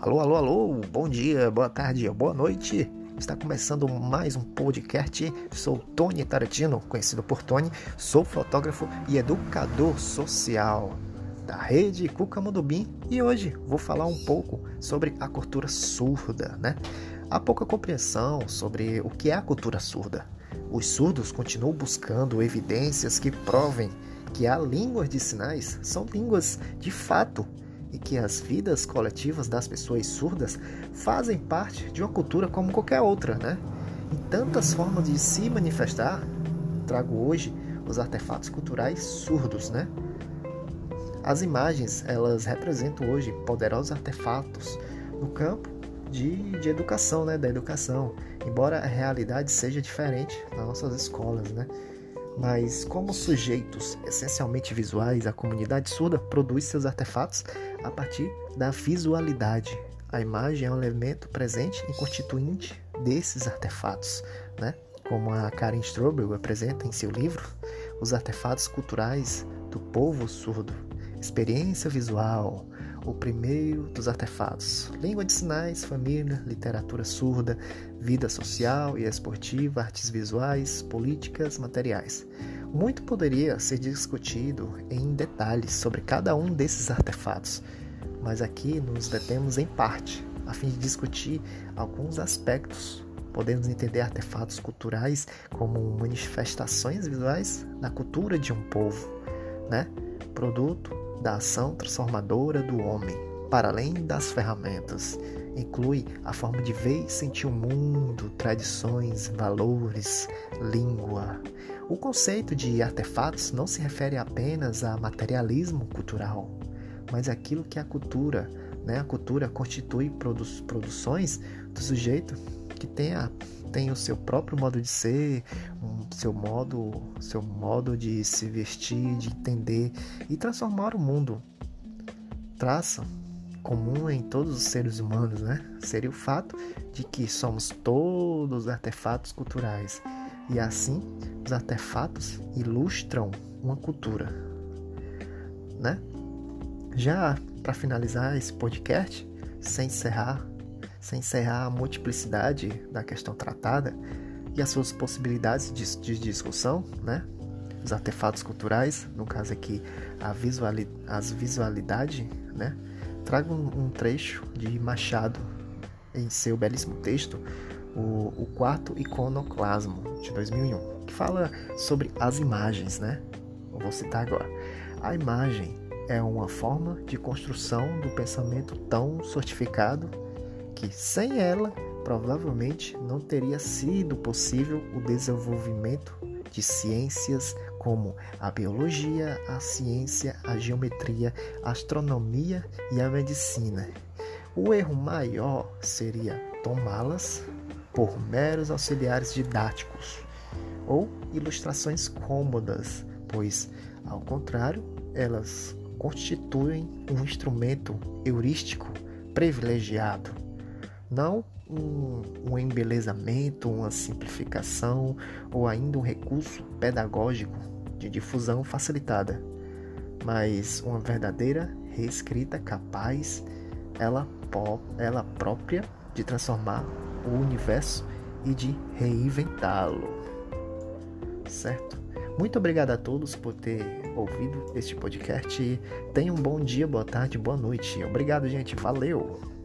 Alô, alô, alô, bom dia, boa tarde, boa noite. Está começando mais um podcast. Sou Tony Tarantino, conhecido por Tony. Sou fotógrafo e educador social da rede Cuca Mudubim e hoje vou falar um pouco sobre a cultura surda, né? Há pouca compreensão sobre o que é a cultura surda. Os surdos continuam buscando evidências que provem que as línguas de sinais são línguas de fato e que as vidas coletivas das pessoas surdas fazem parte de uma cultura como qualquer outra, né? Em tantas formas de se manifestar, trago hoje os artefatos culturais surdos, né? As imagens, elas representam hoje poderosos artefatos no campo de, de educação, né? Da educação, embora a realidade seja diferente nas nossas escolas, né? Mas, como sujeitos essencialmente visuais, a comunidade surda produz seus artefatos a partir da visualidade. A imagem é um elemento presente e constituinte desses artefatos, né? como a Karen Strobel apresenta em seu livro Os Artefatos Culturais do Povo Surdo. Experiência visual, o primeiro dos artefatos. Língua de sinais, família, literatura surda, vida social e esportiva, artes visuais, políticas, materiais. Muito poderia ser discutido em detalhes sobre cada um desses artefatos, mas aqui nos detemos em parte, a fim de discutir alguns aspectos. Podemos entender artefatos culturais como manifestações visuais da cultura de um povo, né? Produto da ação transformadora do homem, para além das ferramentas. Inclui a forma de ver e sentir o mundo, tradições, valores, língua. O conceito de artefatos não se refere apenas a materialismo cultural, mas aquilo que a cultura, né, a cultura constitui produ produções do sujeito que tem, a, tem o seu próprio modo de ser, um, seu modo, seu modo de se vestir, de entender e transformar o mundo. Traça comum em todos os seres humanos, né? Seria o fato de que somos todos artefatos culturais e assim os artefatos ilustram uma cultura, né? Já para finalizar esse podcast, sem encerrar sem encerrar a multiplicidade da questão tratada e as suas possibilidades de, de discussão, né? Os artefatos culturais, no caso aqui a visuali, as visualidade, né? Trago um, um, trecho de Machado em seu belíssimo texto, o, o quarto iconoclasmo de 2001, que fala sobre as imagens, né? Eu vou citar agora. A imagem é uma forma de construção do pensamento tão certificado que sem ela provavelmente não teria sido possível o desenvolvimento de ciências como a biologia, a ciência, a geometria, a astronomia e a medicina. O erro maior seria tomá-las por meros auxiliares didáticos ou ilustrações cômodas, pois, ao contrário, elas constituem um instrumento heurístico privilegiado. Não um, um embelezamento, uma simplificação ou ainda um recurso pedagógico de difusão facilitada, mas uma verdadeira reescrita capaz, ela, ela própria, de transformar o universo e de reinventá-lo. Certo? Muito obrigado a todos por ter ouvido este podcast. Tenham um bom dia, boa tarde, boa noite. Obrigado, gente. Valeu!